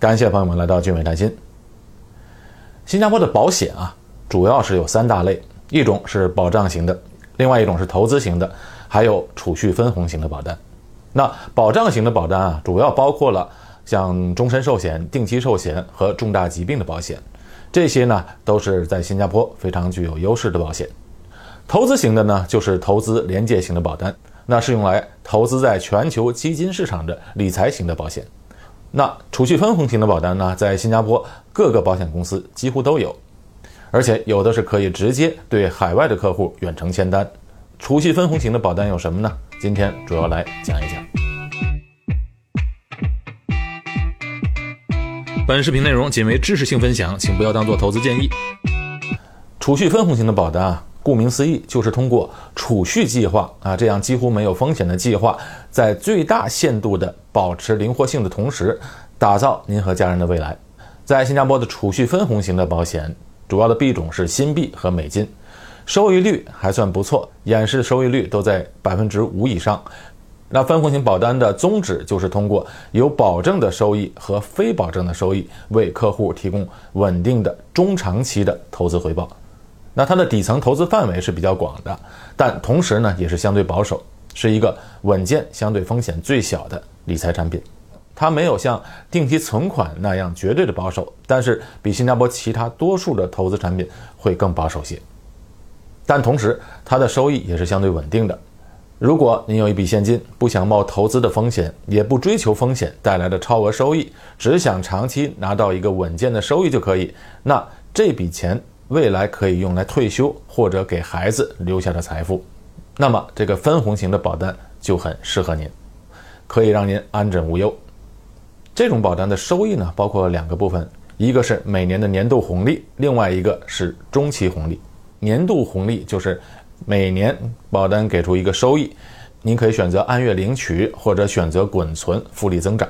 感谢朋友们来到俊伟谈心。新加坡的保险啊，主要是有三大类，一种是保障型的，另外一种是投资型的，还有储蓄分红型的保单。那保障型的保单啊，主要包括了像终身寿险、定期寿险和重大疾病的保险，这些呢都是在新加坡非常具有优势的保险。投资型的呢，就是投资连接型的保单，那是用来投资在全球基金市场的理财型的保险。那储蓄分红型的保单呢，在新加坡各个保险公司几乎都有，而且有的是可以直接对海外的客户远程签单。储蓄分红型的保单有什么呢？今天主要来讲一讲。本视频内容仅为知识性分享，请不要当做投资建议。储蓄分红型的保单啊。顾名思义，就是通过储蓄计划啊，这样几乎没有风险的计划，在最大限度的保持灵活性的同时，打造您和家人的未来。在新加坡的储蓄分红型的保险，主要的币种是新币和美金，收益率还算不错，演示收益率都在百分之五以上。那分红型保单的宗旨就是通过有保证的收益和非保证的收益，为客户提供稳定的中长期的投资回报。那它的底层投资范围是比较广的，但同时呢也是相对保守，是一个稳健、相对风险最小的理财产品。它没有像定期存款那样绝对的保守，但是比新加坡其他多数的投资产品会更保守些。但同时，它的收益也是相对稳定的。如果您有一笔现金，不想冒投资的风险，也不追求风险带来的超额收益，只想长期拿到一个稳健的收益就可以，那这笔钱。未来可以用来退休或者给孩子留下的财富，那么这个分红型的保单就很适合您，可以让您安枕无忧。这种保单的收益呢，包括两个部分，一个是每年的年度红利，另外一个是中期红利。年度红利就是每年保单给出一个收益，您可以选择按月领取或者选择滚存复利增长。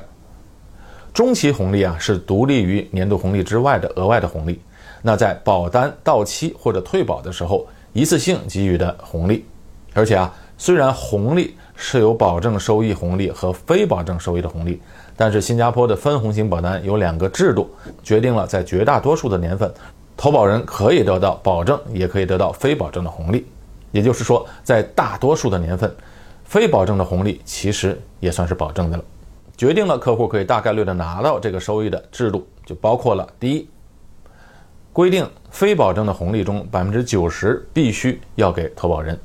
中期红利啊，是独立于年度红利之外的额外的红利。那在保单到期或者退保的时候，一次性给予的红利，而且啊，虽然红利是有保证收益红利和非保证收益的红利，但是新加坡的分红型保单有两个制度，决定了在绝大多数的年份，投保人可以得到保证，也可以得到非保证的红利。也就是说，在大多数的年份，非保证的红利其实也算是保证的了。决定了客户可以大概率的拿到这个收益的制度，就包括了第一。规定非保证的红利中百分之九十必须要给投保人，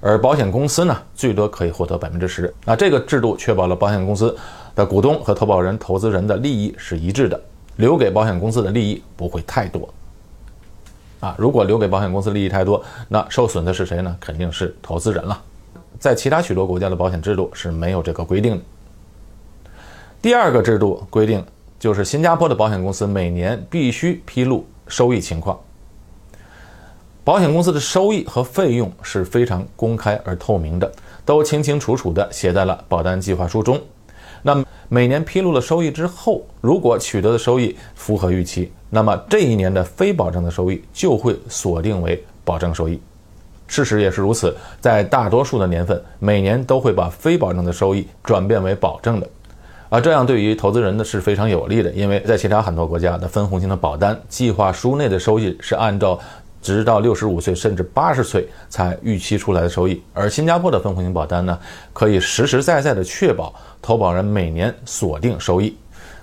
而保险公司呢最多可以获得百分之十。那这个制度确保了保险公司的股东和投保人、投资人的利益是一致的，留给保险公司的利益不会太多。啊，如果留给保险公司利益太多，那受损的是谁呢？肯定是投资人了。在其他许多国家的保险制度是没有这个规定的。第二个制度规定。就是新加坡的保险公司每年必须披露收益情况，保险公司的收益和费用是非常公开而透明的，都清清楚楚地写在了保单计划书中。那么每年披露了收益之后，如果取得的收益符合预期，那么这一年的非保证的收益就会锁定为保证收益。事实也是如此，在大多数的年份，每年都会把非保证的收益转变为保证的。而这样对于投资人呢是非常有利的，因为在其他很多国家的分红型的保单计划书内的收益是按照直到六十五岁甚至八十岁才预期出来的收益，而新加坡的分红型保单呢可以实实在在的确保投保人每年锁定收益。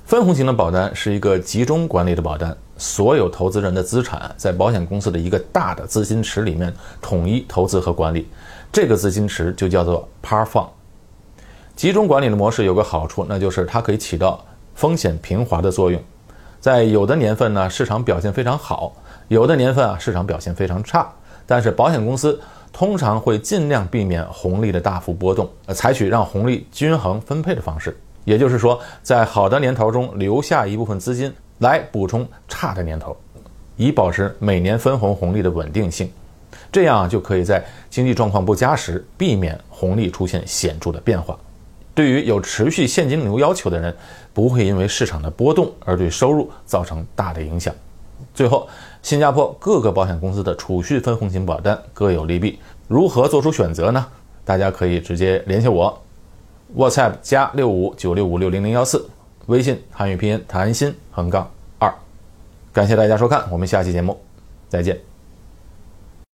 分红型的保单是一个集中管理的保单，所有投资人的资产在保险公司的一个大的资金池里面统一投资和管理，这个资金池就叫做 Par Fund。集中管理的模式有个好处，那就是它可以起到风险平滑的作用。在有的年份呢，市场表现非常好；有的年份啊，市场表现非常差。但是保险公司通常会尽量避免红利的大幅波动，呃，采取让红利均衡分配的方式。也就是说，在好的年头中留下一部分资金来补充差的年头，以保持每年分红红利的稳定性。这样就可以在经济状况不佳时避免红利出现显著的变化。对于有持续现金流要求的人，不会因为市场的波动而对收入造成大的影响。最后，新加坡各个保险公司的储蓄分红型保单各有利弊，如何做出选择呢？大家可以直接联系我，WhatsApp 加六五九六五六零零幺四，微信汉语拼音谭鑫横杠二。感谢大家收看，我们下期节目再见。